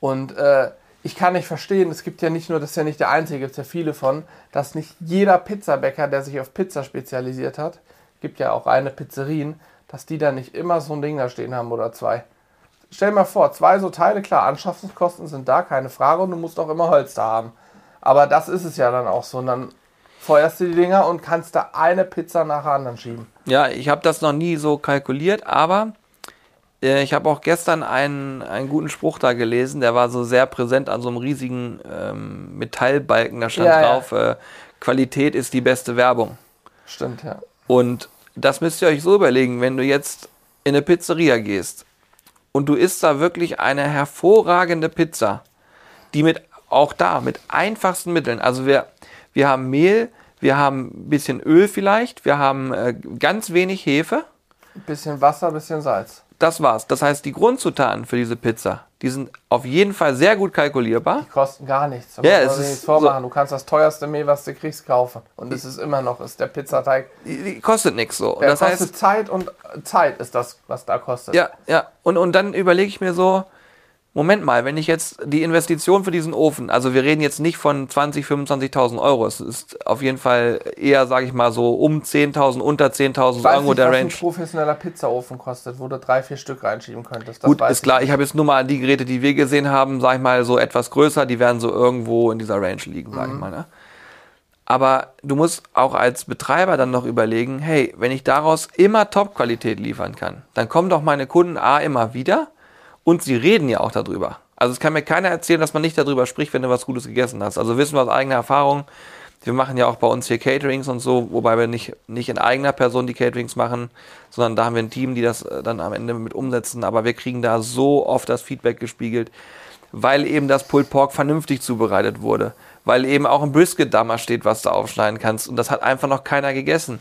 Und äh, ich kann nicht verstehen, es gibt ja nicht nur, das ist ja nicht der einzige, gibt es ja viele von, dass nicht jeder Pizzabäcker, der sich auf Pizza spezialisiert hat, gibt ja auch reine Pizzerien, dass die da nicht immer so ein Ding da stehen haben oder zwei. Stell dir mal vor, zwei so Teile, klar, Anschaffungskosten sind da, keine Frage, und du musst auch immer Holz da haben. Aber das ist es ja dann auch so. Und dann feuerst du die Dinger und kannst da eine Pizza nach der anderen schieben. Ja, ich habe das noch nie so kalkuliert, aber ich habe auch gestern einen, einen guten Spruch da gelesen, der war so sehr präsent an so einem riesigen ähm, Metallbalken. Da stand ja, drauf, ja. Äh, Qualität ist die beste Werbung. Stimmt, ja. Und das müsst ihr euch so überlegen, wenn du jetzt in eine Pizzeria gehst und du isst da wirklich eine hervorragende Pizza, die mit auch da mit einfachsten Mitteln, also wir, wir haben Mehl, wir haben ein bisschen Öl vielleicht, wir haben äh, ganz wenig Hefe. Ein bisschen Wasser, ein bisschen Salz. Das war's. Das heißt, die Grundzutaten für diese Pizza, die sind auf jeden Fall sehr gut kalkulierbar. Die kosten gar nichts. Ja, es ist vormachen. So du kannst das teuerste Mehl, was du kriegst, kaufen. Und es ist immer noch, ist der Pizzateig. Die, die kostet nichts so. Der das kostet heißt, Zeit und Zeit ist das, was da kostet. Ja, ja. Und, und dann überlege ich mir so, Moment mal, wenn ich jetzt die Investition für diesen Ofen, also wir reden jetzt nicht von 20, 25.000 Euro, es ist auf jeden Fall eher, sage ich mal, so um 10.000, unter 10.000 irgendwo nicht, der was Range. ein professioneller Pizzaofen kostet, wo du drei, vier Stück reinschieben könntest. Das Gut, ist klar, ich habe jetzt nur mal die Geräte, die wir gesehen haben, sage ich mal, so etwas größer, die werden so irgendwo in dieser Range liegen, sage mhm. ich mal. Ne? Aber du musst auch als Betreiber dann noch überlegen, hey, wenn ich daraus immer Top-Qualität liefern kann, dann kommen doch meine Kunden A immer wieder und sie reden ja auch darüber. Also es kann mir keiner erzählen, dass man nicht darüber spricht, wenn du was Gutes gegessen hast. Also wissen wir aus eigener Erfahrung, wir machen ja auch bei uns hier Caterings und so, wobei wir nicht, nicht in eigener Person die Caterings machen, sondern da haben wir ein Team, die das äh, dann am Ende mit umsetzen. Aber wir kriegen da so oft das Feedback gespiegelt. weil eben das Pulled Pork vernünftig zubereitet wurde. Weil eben auch ein Brisket da steht, was du aufschneiden kannst. Und das hat einfach noch keiner gegessen.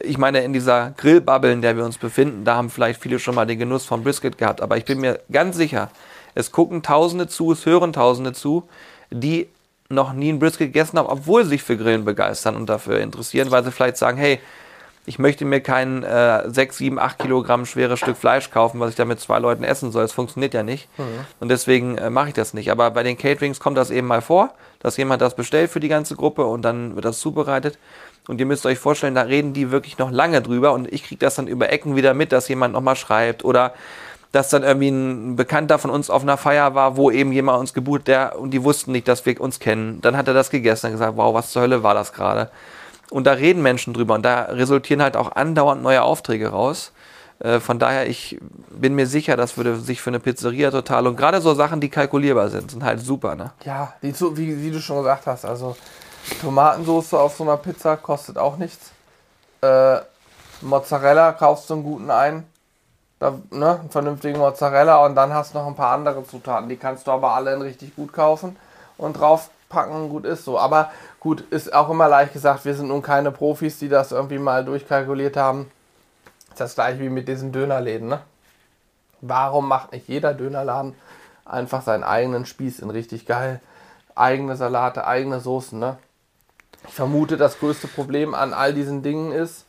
Ich meine, in dieser Grillbubble, in der wir uns befinden, da haben vielleicht viele schon mal den Genuss vom Brisket gehabt. Aber ich bin mir ganz sicher, es gucken Tausende zu, es hören Tausende zu, die noch nie ein Brisket gegessen haben, obwohl sie sich für Grillen begeistern und dafür interessieren, weil sie vielleicht sagen, hey, ich möchte mir kein äh, 6, 7, 8 Kilogramm schweres Stück Fleisch kaufen, was ich da mit zwei Leuten essen soll. Das funktioniert ja nicht. Mhm. Und deswegen äh, mache ich das nicht. Aber bei den Caterings kommt das eben mal vor, dass jemand das bestellt für die ganze Gruppe und dann wird das zubereitet. Und ihr müsst euch vorstellen, da reden die wirklich noch lange drüber und ich kriege das dann über Ecken wieder mit, dass jemand nochmal schreibt oder dass dann irgendwie ein Bekannter von uns auf einer Feier war, wo eben jemand uns gebucht, der und die wussten nicht, dass wir uns kennen. Dann hat er das gegessen und gesagt, wow, was zur Hölle war das gerade? Und da reden Menschen drüber und da resultieren halt auch andauernd neue Aufträge raus. Äh, von daher, ich bin mir sicher, das würde sich für eine Pizzeria total und gerade so Sachen, die kalkulierbar sind, sind halt super, ne? Ja, wie, wie du schon gesagt hast, also Tomatensauce auf so einer Pizza kostet auch nichts. Äh, Mozzarella kaufst du einen guten ein. Da, ne, einen vernünftigen Mozzarella und dann hast du noch ein paar andere Zutaten. Die kannst du aber alle in richtig gut kaufen und draufpacken, gut ist so. Aber Gut, ist auch immer leicht gesagt, wir sind nun keine Profis, die das irgendwie mal durchkalkuliert haben. Ist das gleiche wie mit diesen Dönerläden, ne? Warum macht nicht jeder Dönerladen einfach seinen eigenen Spieß in richtig geil? Eigene Salate, eigene Soßen, ne? Ich vermute, das größte Problem an all diesen Dingen ist,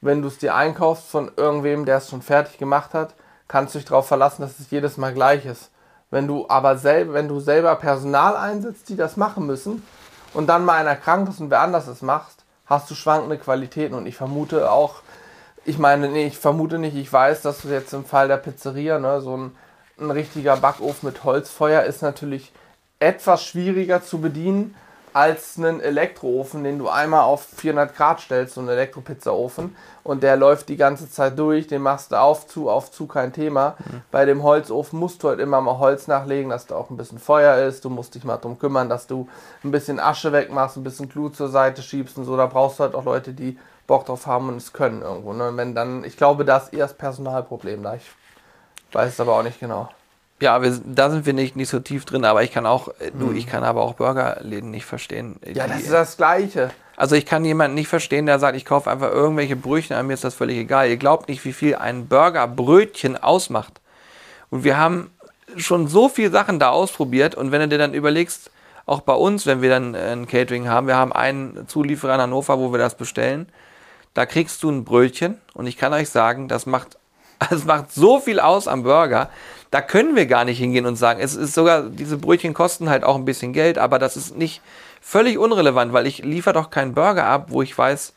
wenn du es dir einkaufst von irgendwem, der es schon fertig gemacht hat, kannst du dich darauf verlassen, dass es jedes Mal gleich ist. Wenn du aber selber, wenn du selber Personal einsetzt, die das machen müssen, und dann mal einer krank ist und wer anders es macht, hast du schwankende Qualitäten. Und ich vermute auch, ich meine, nee, ich vermute nicht, ich weiß, dass du jetzt im Fall der Pizzeria, ne, so ein, ein richtiger Backofen mit Holzfeuer ist natürlich etwas schwieriger zu bedienen als einen Elektroofen, den du einmal auf 400 Grad stellst, so einen Elektropizzaofen und der läuft die ganze Zeit durch, den machst du auf, zu, auf, zu, kein Thema. Mhm. Bei dem Holzofen musst du halt immer mal Holz nachlegen, dass da auch ein bisschen Feuer ist, du musst dich mal drum kümmern, dass du ein bisschen Asche wegmachst, ein bisschen Glut zur Seite schiebst und so, da brauchst du halt auch Leute, die Bock drauf haben und es können irgendwo. Ne? Und wenn dann, ich glaube, das ist eher das Personalproblem da, ich weiß es aber auch nicht genau. Ja, wir, da sind wir nicht, nicht so tief drin, aber ich kann auch, äh, du, hm. ich kann aber auch Burgerläden nicht verstehen. Ja, das ist das Gleiche. Also ich kann jemanden nicht verstehen, der sagt, ich kaufe einfach irgendwelche Brötchen, an mir ist das völlig egal. Ihr glaubt nicht, wie viel ein Burgerbrötchen ausmacht. Und wir haben schon so viele Sachen da ausprobiert und wenn du dir dann überlegst, auch bei uns, wenn wir dann ein Catering haben, wir haben einen Zulieferer in Hannover, wo wir das bestellen, da kriegst du ein Brötchen und ich kann euch sagen, das macht, das macht so viel aus am Burger, da können wir gar nicht hingehen und sagen, es ist sogar, diese Brötchen kosten halt auch ein bisschen Geld, aber das ist nicht völlig unrelevant, weil ich liefere doch keinen Burger ab, wo ich weiß,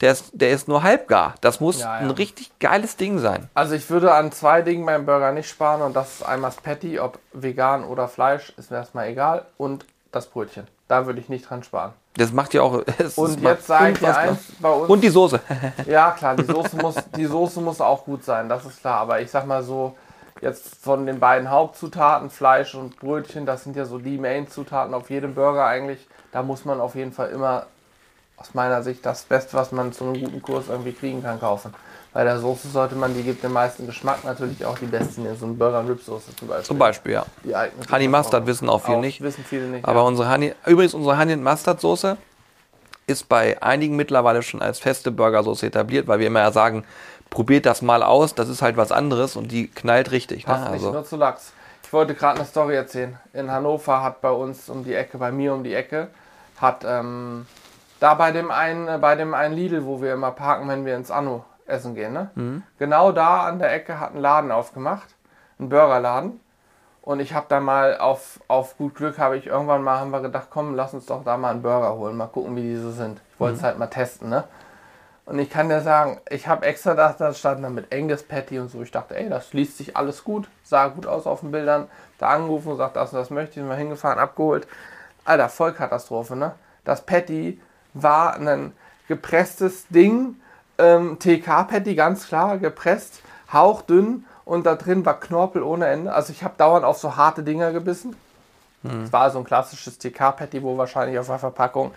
der ist, der ist nur halb gar. Das muss ja, ja. ein richtig geiles Ding sein. Also ich würde an zwei Dingen beim Burger nicht sparen und das ist einmal das Patty, ob vegan oder Fleisch, ist mir erstmal egal und das Brötchen. Da würde ich nicht dran sparen. Das macht ja auch. Und jetzt sage ich dir eins bei uns. Und die Soße. ja, klar, die Soße, muss, die Soße muss auch gut sein, das ist klar. Aber ich sag mal so, jetzt von den beiden Hauptzutaten, Fleisch und Brötchen, das sind ja so die Main-Zutaten auf jedem Burger eigentlich. Da muss man auf jeden Fall immer, aus meiner Sicht, das Beste, was man zu einem guten Kurs irgendwie kriegen kann, kaufen. Bei der Soße sollte man, die gibt den meisten Geschmack, natürlich auch die besten in so einem Burger- und Ribsoße zum Beispiel. Zum Beispiel, ja. Die Honey Mustard wissen auch viele nicht. Wissen viele nicht. Aber ja. unsere Honey, übrigens unsere Honey Mustard Soße ist bei einigen mittlerweile schon als feste Burgersoße etabliert, weil wir immer ja sagen, probiert das mal aus, das ist halt was anderes und die knallt richtig. Passt ne? nicht also. nur zu Lachs. Ich wollte gerade eine Story erzählen. In Hannover hat bei uns um die Ecke, bei mir um die Ecke, hat ähm, da bei dem einen, äh, bei dem einen Lidl, wo wir immer parken, wenn wir ins Anno essen gehen, ne? Mhm. Genau da an der Ecke hat ein Laden aufgemacht, ein Burgerladen. Und ich habe da mal auf, auf gut Glück habe ich irgendwann mal haben wir gedacht, komm, lass uns doch da mal einen Burger holen, mal gucken, wie die so sind. Ich wollte es mhm. halt mal testen, ne? Und ich kann dir sagen, ich habe extra das, da stand dann mit Angus Patty und so. Ich dachte, ey, das liest sich alles gut, sah gut aus auf den Bildern. Da angerufen und sagt, das und das möchte ich, mal hingefahren, abgeholt. Alter, Vollkatastrophe, ne? Das Patty war ein gepresstes Ding, ähm, TK-Patty, ganz klar, gepresst, hauchdünn und da drin war Knorpel ohne Ende. Also ich habe dauernd auf so harte Dinger gebissen. Es hm. war so ein klassisches TK-Patty, wo wahrscheinlich auf der Verpackung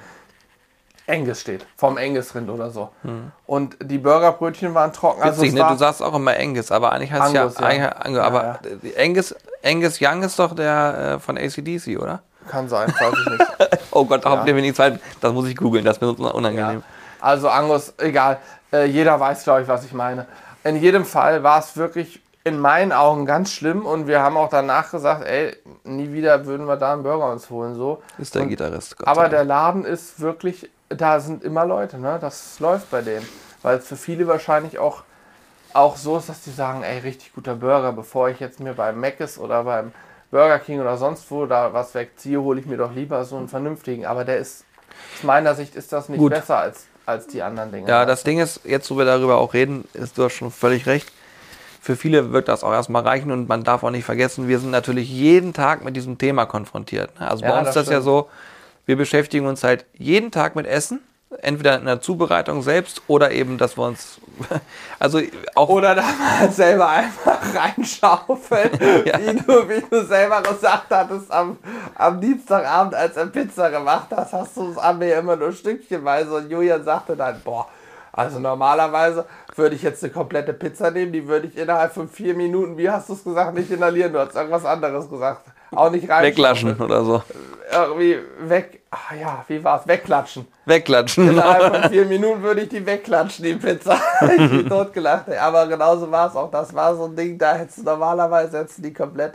Angus steht, vom Angus-Rind oder so. Hm. Und die Burgerbrötchen waren trocken. Also Witzig, also ne? Du sagst auch immer Angus, aber eigentlich heißt es ja, ja. Angus, aber ja, ja. Angus, Angus Young ist doch der äh, von ACDC, oder? Kann sein, weiß ich nicht. oh Gott, hoffentlich ja. nicht Zeit. Das muss ich googeln, das ist mir unangenehm. Also Angus, egal. Äh, jeder weiß, glaube ich, was ich meine. In jedem Fall war es wirklich in meinen Augen ganz schlimm und wir haben auch danach gesagt, ey, nie wieder würden wir da einen Burger uns holen. So. Ist der und, Gitarrist. Gott aber der Laden ist wirklich, da sind immer Leute, ne? Das läuft bei denen. Weil es für viele wahrscheinlich auch, auch so ist, dass die sagen, ey, richtig guter Burger, bevor ich jetzt mir beim Mc's oder beim Burger King oder sonst wo da was wegziehe, hole ich mir doch lieber so einen vernünftigen. Aber der ist, aus meiner Sicht ist das nicht Gut. besser als, als die anderen Dinge. Ja, das Ding ist, jetzt wo wir darüber auch reden, ist du hast schon völlig recht für viele wird das auch erstmal reichen und man darf auch nicht vergessen, wir sind natürlich jeden Tag mit diesem Thema konfrontiert. Ne? Also ja, bei uns ist das, das ja so, wir beschäftigen uns halt jeden Tag mit Essen entweder in der Zubereitung selbst oder eben, dass wir uns, also auch oder da mal selber einfach reinschaufeln, ja. wie, du, wie du selber gesagt hattest am, am Dienstagabend, als er Pizza gemacht hast, hast du es an mir immer nur stückchenweise und Julian sagte dann, boah, also normalerweise würde ich jetzt eine komplette Pizza nehmen, die würde ich innerhalb von vier Minuten, wie hast du es gesagt, nicht inhalieren, du hast irgendwas anderes gesagt. Auch nicht rein. Weglaschen oder so. Irgendwie weg, ach ja, wie war es? Wegklatschen. Wegklatschen. Innerhalb von vier Minuten würde ich die wegklatschen, die Pizza. ich bin totgelacht. Aber genauso war es auch. Das war so ein Ding, da hättest du normalerweise hättest du die komplett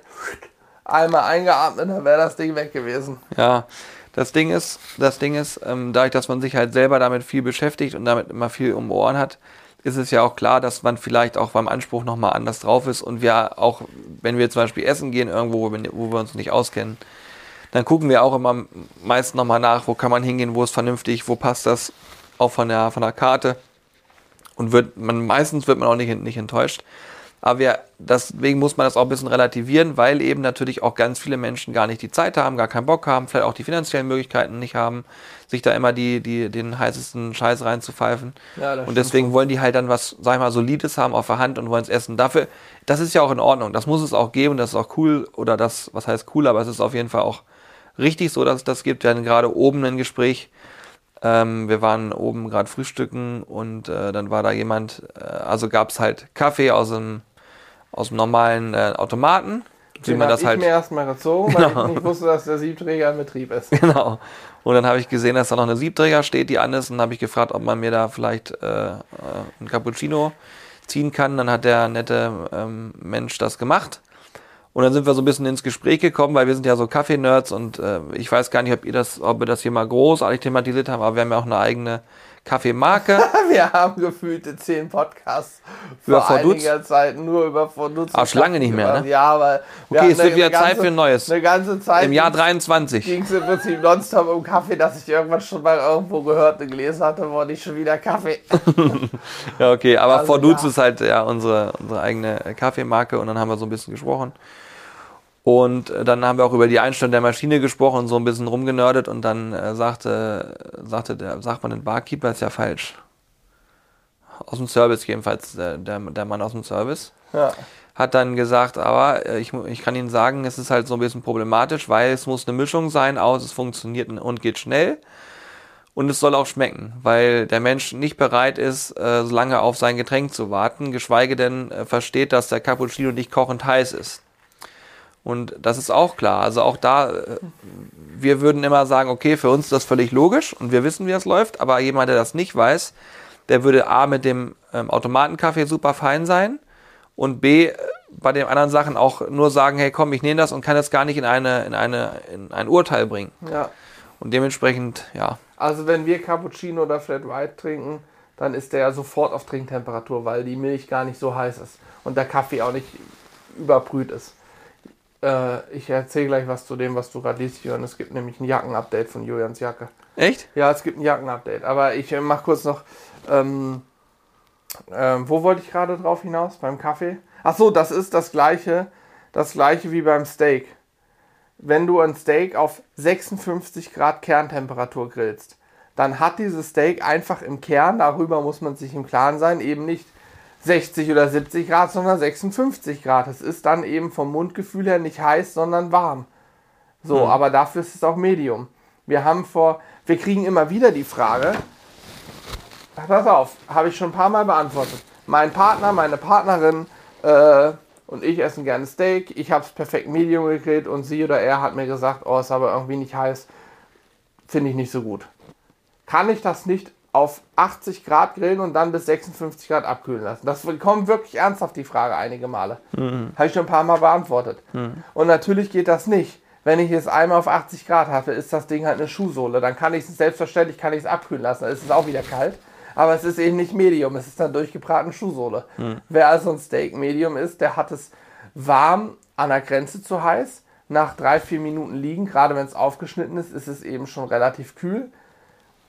einmal eingeatmet, dann wäre das Ding weg gewesen. Ja. Das Ding ist, das Ding ist, ähm, dadurch, dass man sich halt selber damit viel beschäftigt und damit immer viel um Ohren hat, ist es ja auch klar, dass man vielleicht auch beim Anspruch nochmal anders drauf ist und wir auch, wenn wir zum Beispiel essen gehen irgendwo, wo wir, uns nicht auskennen, dann gucken wir auch immer meist nochmal nach, wo kann man hingehen, wo ist vernünftig, wo passt das auch von der, von der Karte und wird man, meistens wird man auch nicht, nicht enttäuscht. Aber wir, deswegen muss man das auch ein bisschen relativieren, weil eben natürlich auch ganz viele Menschen gar nicht die Zeit haben, gar keinen Bock haben, vielleicht auch die finanziellen Möglichkeiten nicht haben, sich da immer die, die, den heißesten Scheiß reinzupfeifen. Ja, und deswegen schon. wollen die halt dann was, sag ich mal, Solides haben auf der Hand und wollen es essen. Dafür, das ist ja auch in Ordnung. Das muss es auch geben, das ist auch cool, oder das, was heißt cool, aber es ist auf jeden Fall auch richtig so, dass es das gibt. Wir hatten gerade oben ein Gespräch, ähm, wir waren oben gerade frühstücken und äh, dann war da jemand, äh, also gab es halt Kaffee aus dem aus dem normalen äh, Automaten. Den man das ich halt. mir erstmal gezogen, weil genau. ich nicht wusste, dass der Siebträger in Betrieb ist. Genau. Und dann habe ich gesehen, dass da noch eine Siebträger steht, die an ist. Und dann habe ich gefragt, ob man mir da vielleicht äh, äh, ein Cappuccino ziehen kann. Dann hat der nette ähm, Mensch das gemacht. Und dann sind wir so ein bisschen ins Gespräch gekommen, weil wir sind ja so Kaffee-Nerds und äh, ich weiß gar nicht, ob ihr das, ob wir das hier mal großartig thematisiert haben, aber wir haben ja auch eine eigene Kaffeemarke. Wir haben gefühlte zehn Podcasts über vor einiger Zeit nur über Vordutz. Auch lange nicht mehr, ne? Ja, aber okay, es wird wieder ganze, Zeit für ein neues. Eine ganze Zeit. Im Jahr 23. Ging es im Prinzip nonstop um Kaffee, dass ich irgendwann schon mal irgendwo gehört und gelesen hatte, wollte ich schon wieder Kaffee. ja, okay, aber also, Vordutz ja. ist halt ja unsere, unsere eigene Kaffeemarke und dann haben wir so ein bisschen gesprochen. Und äh, dann haben wir auch über die Einstellung der Maschine gesprochen, so ein bisschen rumgenördet und dann äh, sagte, sagte der, sagt man den Barkeeper, ist ja falsch. Aus dem Service jedenfalls, der, der, der Mann aus dem Service. Ja. Hat dann gesagt, aber äh, ich, ich kann Ihnen sagen, es ist halt so ein bisschen problematisch, weil es muss eine Mischung sein aus, es funktioniert und geht schnell. Und es soll auch schmecken, weil der Mensch nicht bereit ist, äh, so lange auf sein Getränk zu warten, geschweige denn äh, versteht, dass der Cappuccino nicht kochend heiß ist. Und das ist auch klar. Also auch da, äh, wir würden immer sagen, okay, für uns ist das völlig logisch und wir wissen, wie das läuft, aber jemand, der das nicht weiß, der würde A mit dem ähm, Automatenkaffee super fein sein und B äh, bei den anderen Sachen auch nur sagen, hey komm, ich nehme das und kann das gar nicht in eine, in eine, in ein Urteil bringen. Ja. Und dementsprechend, ja. Also wenn wir Cappuccino oder Flat White trinken, dann ist der ja sofort auf Trinktemperatur, weil die Milch gar nicht so heiß ist und der Kaffee auch nicht überbrüht ist. Äh, ich erzähle gleich was zu dem, was du gerade liest, Jörn. Es gibt nämlich ein Jackenupdate von Julians Jacke. Echt? Ja, es gibt ein Jackenupdate. Aber ich äh, mache kurz noch. Ähm, äh, wo wollte ich gerade drauf hinaus? Beim Kaffee? Ach so, das ist das gleiche, das gleiche wie beim Steak. Wenn du ein Steak auf 56 Grad Kerntemperatur grillst, dann hat dieses Steak einfach im Kern, darüber muss man sich im Klaren sein, eben nicht 60 oder 70 Grad, sondern 56 Grad. Es ist dann eben vom Mundgefühl her nicht heiß, sondern warm. So, hm. aber dafür ist es auch Medium. Wir haben vor, wir kriegen immer wieder die Frage, pass auf, habe ich schon ein paar Mal beantwortet. Mein Partner, meine Partnerin äh, und ich esse gerne Steak. Ich habe es perfekt Medium gegrillt und sie oder er hat mir gesagt, oh, ist aber irgendwie nicht heiß. Finde ich nicht so gut. Kann ich das nicht auf 80 Grad grillen und dann bis 56 Grad abkühlen lassen? Das kommt wirklich ernsthaft die Frage einige Male. Mhm. Habe ich schon ein paar Mal beantwortet. Mhm. Und natürlich geht das nicht. Wenn ich es einmal auf 80 Grad habe, ist das Ding halt eine Schuhsohle. Dann kann ich es selbstverständlich kann ich es abkühlen lassen. Dann ist es auch wieder kalt. Aber es ist eben nicht Medium, es ist dann durchgebratene Schuhsohle. Mhm. Wer also ein Steak Medium ist, der hat es warm an der Grenze zu heiß. Nach drei, vier Minuten liegen, gerade wenn es aufgeschnitten ist, ist es eben schon relativ kühl.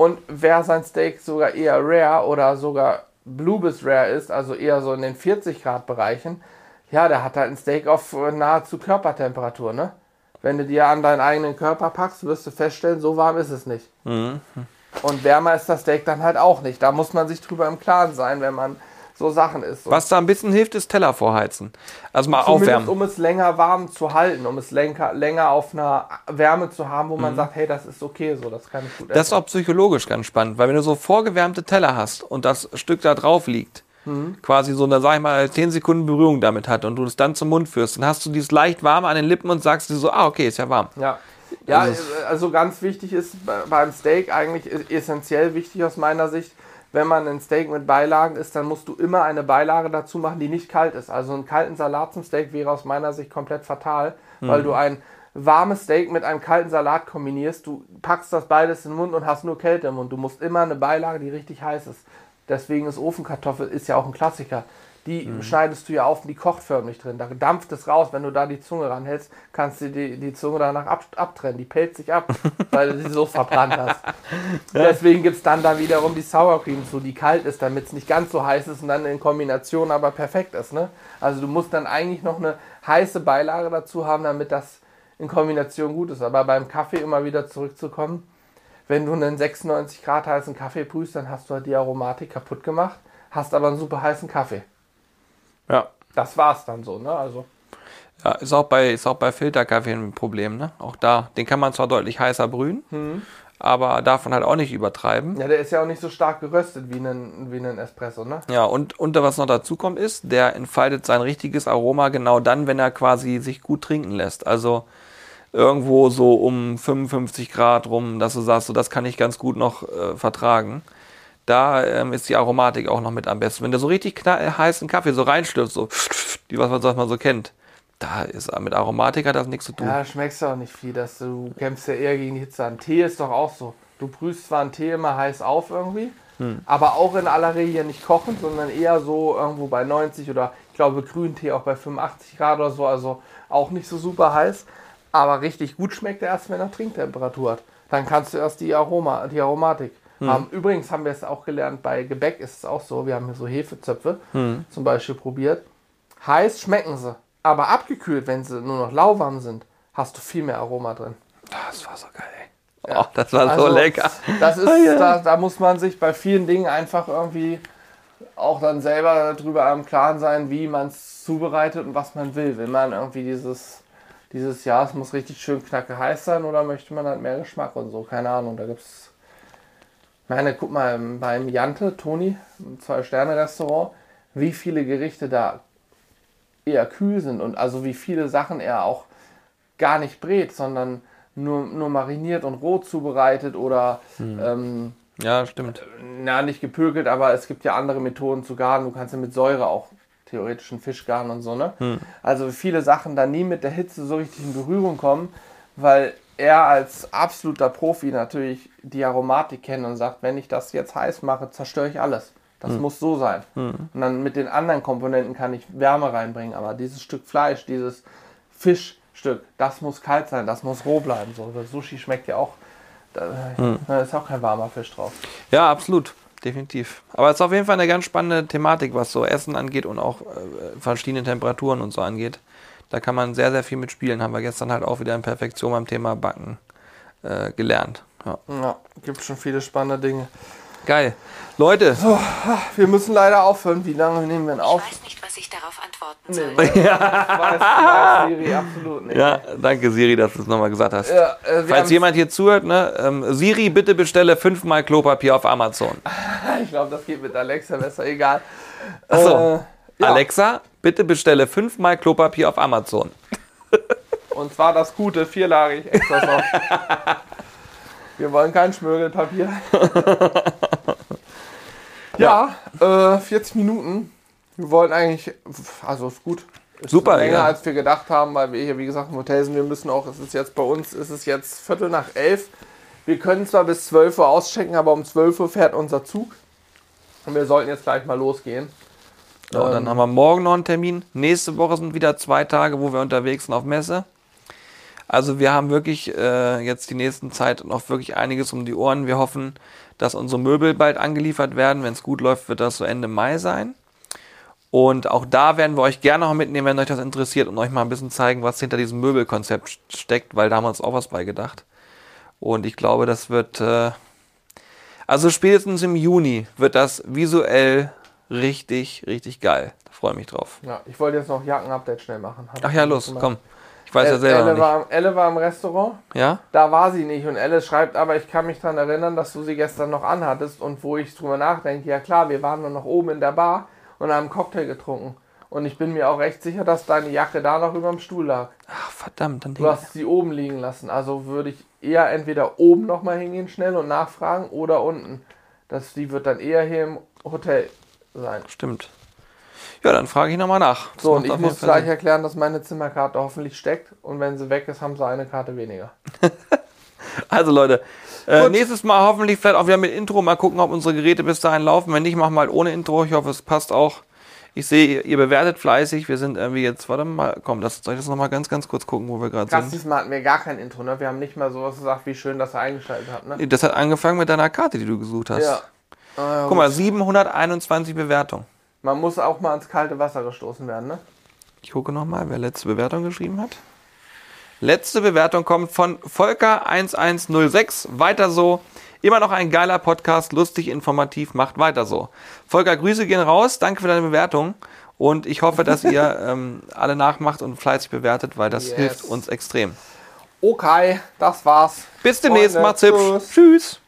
Und wer sein Steak sogar eher rare oder sogar Blue bis rare ist, also eher so in den 40 Grad Bereichen, ja, der hat halt ein Steak auf nahezu Körpertemperatur, ne? Wenn du dir an deinen eigenen Körper packst, wirst du feststellen, so warm ist es nicht. Mhm. Und wärmer ist das Steak dann halt auch nicht. Da muss man sich drüber im Klaren sein, wenn man so Sachen isst. Was da ein bisschen hilft, ist Teller vorheizen. Also mal Zumindest aufwärmen. um es länger warm zu halten, um es länger, länger auf einer Wärme zu haben, wo man mhm. sagt, hey, das ist okay so, das kann ich gut essen. Das ist auch psychologisch ganz spannend, weil wenn du so vorgewärmte Teller hast und das Stück da drauf liegt, mhm. quasi so, dann sag ich mal, 10 Sekunden Berührung damit hat und du es dann zum Mund führst, dann hast du dieses leicht warme an den Lippen und sagst dir so, ah, okay, ist ja warm. Ja. Ja, also, also ganz wichtig ist beim Steak eigentlich essentiell wichtig aus meiner Sicht, wenn man ein Steak mit Beilagen isst, dann musst du immer eine Beilage dazu machen, die nicht kalt ist. Also einen kalten Salat zum Steak wäre aus meiner Sicht komplett fatal, mhm. weil du ein warmes Steak mit einem kalten Salat kombinierst. Du packst das beides in den Mund und hast nur Kälte im Mund. Du musst immer eine Beilage, die richtig heiß ist. Deswegen ist Ofenkartoffel ist ja auch ein Klassiker. Die mhm. schneidest du ja auf und die kocht förmlich drin. Da dampft es raus. Wenn du da die Zunge ranhältst, kannst du die, die Zunge danach ab, abtrennen. Die pellt sich ab, weil du sie so verbrannt hast. Deswegen gibt es dann da wiederum die Sour Cream zu, die kalt ist, damit es nicht ganz so heiß ist und dann in Kombination aber perfekt ist. Ne? Also du musst dann eigentlich noch eine heiße Beilage dazu haben, damit das in Kombination gut ist. Aber beim Kaffee immer wieder zurückzukommen, wenn du einen 96 Grad heißen Kaffee prüfst, dann hast du halt die Aromatik kaputt gemacht, hast aber einen super heißen Kaffee. Ja. Das war's dann so, ne? Also. Ja, ist auch bei, ist auch bei Filterkaffee ein Problem, ne? Auch da, den kann man zwar deutlich heißer brühen, mhm. aber davon halt auch nicht übertreiben. Ja, der ist ja auch nicht so stark geröstet wie ein, wie ein Espresso, ne? Ja, und, und was noch dazu kommt ist, der entfaltet sein richtiges Aroma genau dann, wenn er quasi sich gut trinken lässt. Also irgendwo so um 55 Grad rum, dass du sagst, so, das kann ich ganz gut noch äh, vertragen da ähm, ist die Aromatik auch noch mit am besten. Wenn du so richtig heißen Kaffee so reinstürzt, so, die, was man, was man so kennt, da ist mit Aromatik hat das nichts zu tun. Ja, schmeckst du auch nicht viel. Dass du kämpfst ja eher gegen die Hitze an. Tee ist doch auch so. Du brühst zwar einen Tee immer heiß auf irgendwie, hm. aber auch in aller Regel nicht kochend, sondern eher so irgendwo bei 90 oder ich glaube Grüntee auch bei 85 Grad oder so. Also auch nicht so super heiß. Aber richtig gut schmeckt er erst, wenn er Trinktemperatur hat. Dann kannst du erst die, Aroma, die Aromatik hm. übrigens haben wir es auch gelernt, bei Gebäck ist es auch so, wir haben hier so Hefezöpfe hm. zum Beispiel probiert. Heiß schmecken sie, aber abgekühlt, wenn sie nur noch lauwarm sind, hast du viel mehr Aroma drin. Das war so geil, ey. Ja. Oh, das war also, so lecker. Das ist, oh, ja. da, da, muss man sich bei vielen Dingen einfach irgendwie auch dann selber darüber im Klaren sein, wie man es zubereitet und was man will. Will man irgendwie dieses, dieses, ja, es muss richtig schön knacke heiß sein oder möchte man halt mehr Geschmack und so, keine Ahnung. Da gibt es meine, guck mal, beim Jante, Toni, Zwei-Sterne-Restaurant, wie viele Gerichte da eher kühl sind und also wie viele Sachen er auch gar nicht brät, sondern nur, nur mariniert und roh zubereitet oder hm. ähm, ja, stimmt. Na, nicht gepökelt, aber es gibt ja andere Methoden zu garen. Du kannst ja mit Säure auch theoretisch einen Fisch garen und so, ne? Hm. Also viele Sachen da nie mit der Hitze so richtig in Berührung kommen, weil er als absoluter Profi natürlich die Aromatik kennt und sagt, wenn ich das jetzt heiß mache, zerstöre ich alles. Das hm. muss so sein. Hm. Und dann mit den anderen Komponenten kann ich Wärme reinbringen. Aber dieses Stück Fleisch, dieses Fischstück, das muss kalt sein, das muss roh bleiben. So, das Sushi schmeckt ja auch, da, hm. da ist auch kein warmer Fisch drauf. Ja, absolut. Definitiv. Aber es ist auf jeden Fall eine ganz spannende Thematik, was so Essen angeht und auch äh, verschiedene Temperaturen und so angeht. Da kann man sehr, sehr viel mitspielen. Haben wir gestern halt auch wieder in Perfektion beim Thema Backen äh, gelernt. Ja. ja, gibt schon viele spannende Dinge. Geil. Leute. So, wir müssen leider aufhören. Wie lange nehmen wir denn auf? Ich weiß nicht, was ich darauf antworten soll. Nee, ja. weiß, weiß Siri absolut nicht. Ja, danke Siri, dass du es nochmal gesagt hast. Ja, äh, Falls jemand hier zuhört, ne, ähm, Siri, bitte bestelle fünfmal Klopapier auf Amazon. ich glaube, das geht mit Alexa besser. Egal. Achso. Äh, ja. Alexa, Bitte bestelle fünfmal Klopapier auf Amazon. Und zwar das gute, vierlagig, extra soft. Wir wollen kein Schmögelpapier. ja, Äh, 40 Minuten. Wir wollten eigentlich, also ist gut. Ist Super, länger ja. als wir gedacht haben, weil wir hier, wie gesagt, im Hotel sind. Wir müssen auch, es ist jetzt bei uns, es ist jetzt Viertel nach elf. Wir können zwar bis 12 Uhr auschecken, aber um 12 Uhr fährt unser Zug. Und wir sollten jetzt gleich mal losgehen. Und Ähm. dann haben wir morgen noch einen Termin. Nächste Woche sind wieder zwei Tage, wo wir unterwegs sind auf Messe. Also wir haben wirklich äh, jetzt die nächsten Zeit noch wirklich einiges um die Ohren. Wir hoffen, dass unsere Möbel bald angeliefert werden. Wenn es gut läuft, wird das so Ende Mai sein. Und auch da werden wir euch gerne noch mitnehmen, wenn euch das interessiert und euch mal ein bisschen zeigen, was hinter diesem Möbelkonzept steckt, weil da haben wir uns auch was bei gedacht. Und ich glaube, das wird, äh, also spätestens im Juni wird das visuell richtig, richtig geil. Da freue ich mich drauf. Ja, ich wollte jetzt noch Jacken-Update schnell machen. Hab Ach ja, los, gemacht. komm. Ich weiß ja Elle, selber Elle, noch nicht. war, Elle war im Restaurant. Ja? Da war sie nicht und Alice schreibt, aber ich kann mich daran erinnern, dass du sie gestern noch anhattest und wo ich drüber nachdenke, ja klar, wir waren nur noch oben in der Bar und haben einen Cocktail getrunken. Und ich bin mir auch recht sicher, dass deine Jacke da noch über dem Stuhl lag. Ach, verdammt, dann Du hast sie oben liegen lassen. Also würde ich eher entweder oben nochmal hingehen schnell und nachfragen oder unten. Das, die wird dann eher hier im Hotel sein. Stimmt. Ja, dann frage ich nochmal nach. Das So, und ich muss gleich erklären, dass meine Zimmerkarte hoffentlich steckt und wenn sie weg ist, haben sie eine Karte weniger. Also Leute, äh, nächstes Mal hoffentlich vielleicht auch wieder mit Intro. Mal gucken, ob unsere Geräte bis dahin laufen. Wenn nicht, machen wir halt ohne Intro. Ich hoffe, es passt auch. Ich sehe, ihr, bewertet fleißig. Wir sind irgendwie jetzt, warte mal, komm, das, soll ich das nochmal ganz, ganz kurz gucken, wo wir gerade sind? diesmal hatten wir gar kein Intro, ne? Wir haben nicht mal sowas gesagt, wie schön, dass ihr eingeschaltet habt, ne? Das hat angefangen mit deiner Karte, die du gesucht hast. Ja. Ah, ja, Guck mal, 721 Bewertungen. Man muss auch mal ins kalte Wasser gestoßen werden, ne? Ich gucke nochmal, wer letzte Bewertung geschrieben hat. Letzte Bewertung kommt von Volker1106. Weiter so. Immer noch ein geiler Podcast, lustig, informativ, macht weiter so. Volker, Grüße gehen raus. Danke für deine Bewertung. Und ich hoffe, dass ihr ähm, alle nachmacht und fleißig bewertet, weil das Yes. hilft uns extrem. Okay, das war's. Bis demnächst, macht's hübsch. Tschüss.